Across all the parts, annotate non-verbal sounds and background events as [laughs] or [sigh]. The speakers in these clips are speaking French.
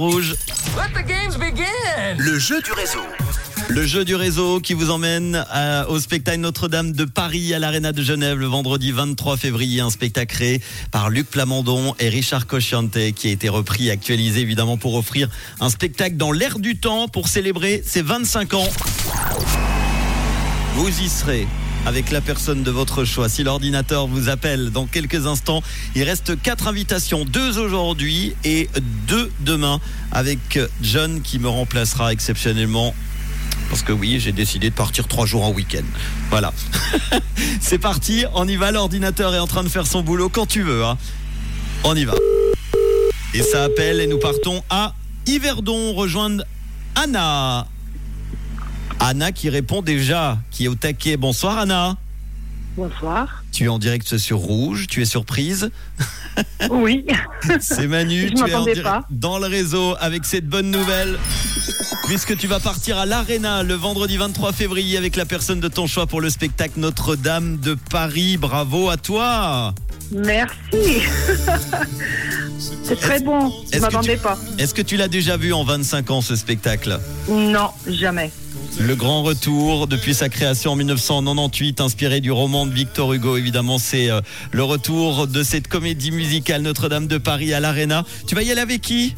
Rouge, Let the games begin. Le jeu du réseau. le jeu du réseau qui vous emmène à- au spectacle Notre-Dame de Paris à l'Arena de Genève le vendredi 23 février. Un spectacle créé par Luc Plamondon et Richard Cocciante qui a été repris et actualisé évidemment pour offrir un spectacle dans l'air du temps pour célébrer ses 25 ans. Vous y serez avec la personne de votre choix. Si l'ordinateur vous appelle dans quelques instants, il reste quatre invitations, deux aujourd'hui et deux demain avec John qui me remplacera exceptionnellement. Parce que oui, j'ai décidé de partir trois jours en week-end. Voilà. [laughs] C'est parti, on y va. L'ordinateur est en train de faire son boulot quand tu veux. hein. On y va. Et ça appelle et nous partons à Yverdon rejoindre Anna. Anna qui répond déjà, qui est au taquet. Bonsoir Anna. Bonsoir. Tu es en direct sur Rouge, tu es surprise. [laughs] Oui, C'est Manu, Je tu es en pas. dans le réseau avec cette bonne nouvelle. Puisque tu vas partir à l'Arena le vendredi 23 février avec la personne de ton choix pour le spectacle Notre-Dame de Paris. Bravo à toi. merci. C'est très bon. Je que m'attendais tu- pas. Est-ce que tu l'as déjà vu en 25 ans ce spectacle? Non, jamais. Le grand retour depuis sa création en 1998, inspiré du roman de Victor Hugo. Évidemment, c'est euh, le retour de cette comédie musicale Notre-Dame de Paris à l'Arena. Tu vas y aller avec qui?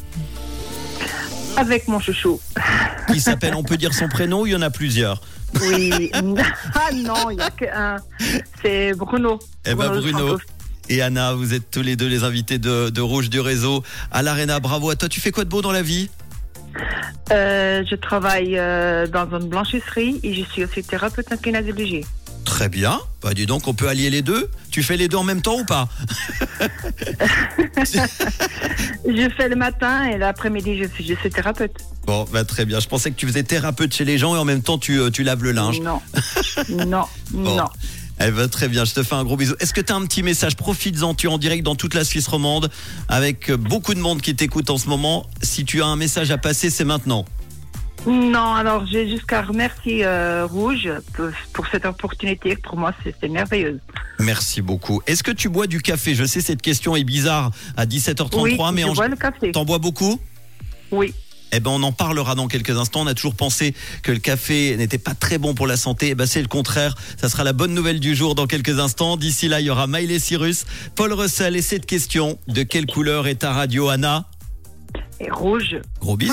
Avec mon chouchou. Qui s'appelle, on peut dire son prénom il y en a plusieurs Oui. [laughs] ah non, il n'y a qu'un. C'est Bruno. Eh ben Bruno et Anna, vous êtes tous les deux les invités de, de Rouge du réseau à l'Arena. Bravo à toi. Tu fais quoi de beau dans la vie? Euh, je travaille euh, dans une blanchisserie et je suis aussi thérapeute en kinésiologie. Très bien. Bah dis donc, on peut allier les deux. Tu fais les deux en même temps ou pas [laughs] Je fais le matin et l'après-midi, je suis, je suis thérapeute. Bon, bah très bien. Je pensais que tu faisais thérapeute chez les gens et en même temps tu, euh, tu laves le linge. Non. non, [laughs] Bon. non. Eh ben, très bien, je te fais un gros bisou. Est-ce que tu as un petit message? Profites-en, tu es en direct dans toute la Suisse romande avec euh, beaucoup de monde qui t'écoute en ce moment. Si tu as un message à passer, c'est maintenant. Non, alors j'ai jusqu'à remercier euh, Rouge pour, pour cette opportunité. Pour moi, c'est merveilleux. Merci beaucoup. Est-ce que tu bois du café? Je sais, cette question est bizarre à 17h33, oui, mais je en... bois le café. t'en bois beaucoup? Oui. Eh ben, on en parlera dans quelques instants. On a toujours pensé que le café n'était pas très bon pour la santé. Eh ben, c'est le contraire. Ça sera la bonne nouvelle du jour dans quelques instants. D'ici là, il y aura Miley Cyrus, Paul Russell et cette question. De quelle couleur est ta radio, Anna? Et Rouge. Gros bisous.